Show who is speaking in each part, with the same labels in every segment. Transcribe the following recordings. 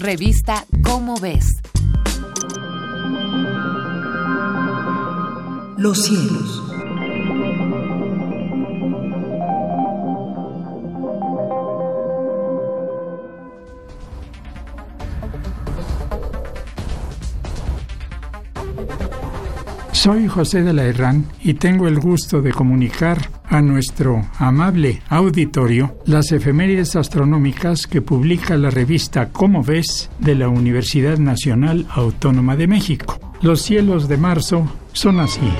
Speaker 1: Revista Cómo ves.
Speaker 2: Los cielos.
Speaker 3: Soy José de la Herrán y tengo el gusto de comunicar a nuestro amable auditorio las efemérides astronómicas que publica la revista Cómo ves de la Universidad Nacional Autónoma de México. Los cielos de marzo son así.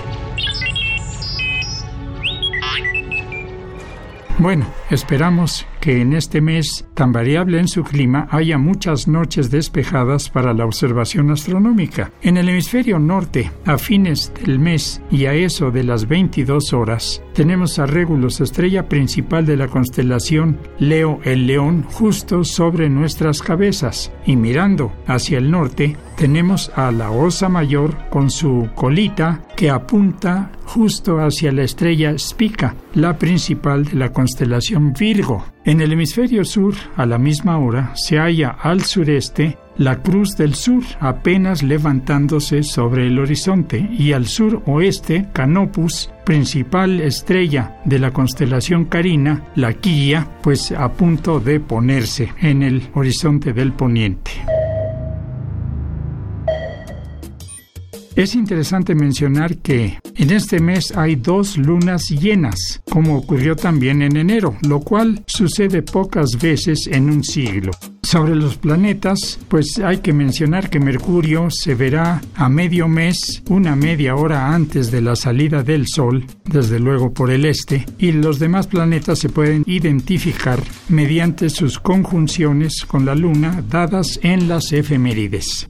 Speaker 3: Bueno, esperamos que en este mes tan variable en su clima haya muchas noches despejadas para la observación astronómica. En el hemisferio norte, a fines del mes y a eso de las 22 horas, tenemos a Regulus, estrella principal de la constelación Leo el León, justo sobre nuestras cabezas. Y mirando hacia el norte, tenemos a la Osa Mayor con su colita que apunta justo hacia la estrella Spica, la principal de la constelación Virgo. En el hemisferio sur, a la misma hora, se halla al sureste la Cruz del Sur, apenas levantándose sobre el horizonte, y al sur oeste, Canopus, principal estrella de la constelación Carina, la Quilla, pues a punto de ponerse en el horizonte del poniente. Es interesante mencionar que en este mes hay dos lunas llenas, como ocurrió también en enero, lo cual sucede pocas veces en un siglo. Sobre los planetas, pues hay que mencionar que Mercurio se verá a medio mes, una media hora antes de la salida del Sol, desde luego por el este, y los demás planetas se pueden identificar mediante sus conjunciones con la Luna dadas en las efemérides.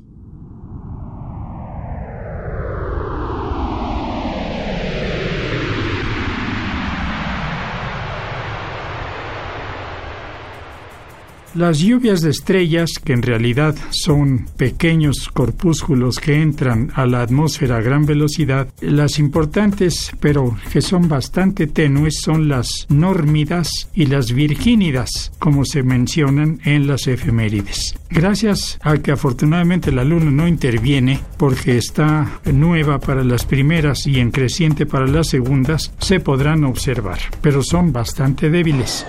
Speaker 3: Las lluvias de estrellas, que en realidad son pequeños corpúsculos que entran a la atmósfera a gran velocidad, las importantes, pero que son bastante tenues, son las nórmidas y las virgínidas, como se mencionan en las efemérides. Gracias a que afortunadamente la luna no interviene, porque está nueva para las primeras y en creciente para las segundas, se podrán observar, pero son bastante débiles.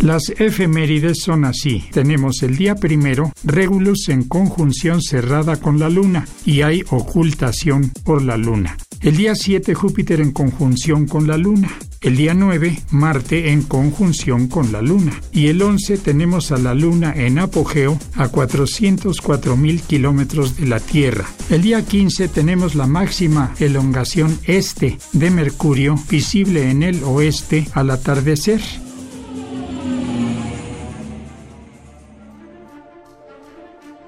Speaker 3: Las efemérides son así. Tenemos el día primero, Regulus en conjunción cerrada con la luna y hay ocultación por la luna. El día 7, Júpiter en conjunción con la luna. El día 9, Marte en conjunción con la Luna. Y el 11 tenemos a la Luna en apogeo a 404 mil kilómetros de la Tierra. El día 15 tenemos la máxima elongación este de Mercurio visible en el oeste al atardecer.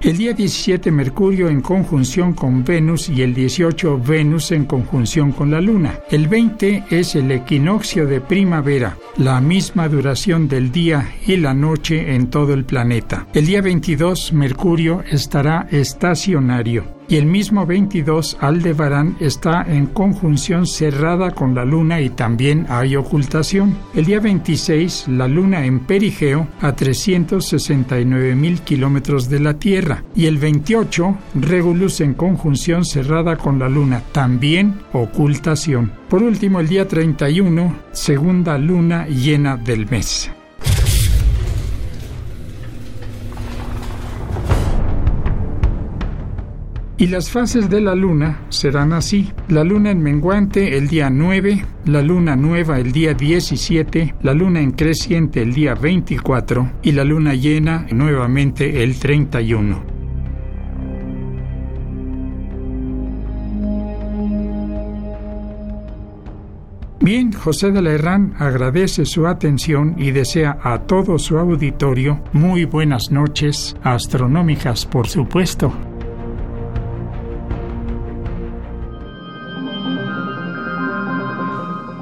Speaker 3: El día 17 Mercurio en conjunción con Venus y el 18 Venus en conjunción con la Luna. El 20 es el equinoccio de primavera, la misma duración del día y la noche en todo el planeta. El día 22 Mercurio estará estacionario y el mismo 22 Aldebarán está en conjunción cerrada con la luna y también hay ocultación. El día 26 la luna en perigeo a 369 mil kilómetros de la Tierra y el 28 Regulus en conjunción cerrada con la luna, también ocultación. Por último el día 31 segunda luna llena del mes. Y las fases de la luna serán así. La luna en menguante el día 9, la luna nueva el día 17, la luna en creciente el día 24 y la luna llena nuevamente el 31. Bien, José de la Herrán agradece su atención y desea a todo su auditorio muy buenas noches, astronómicas por supuesto.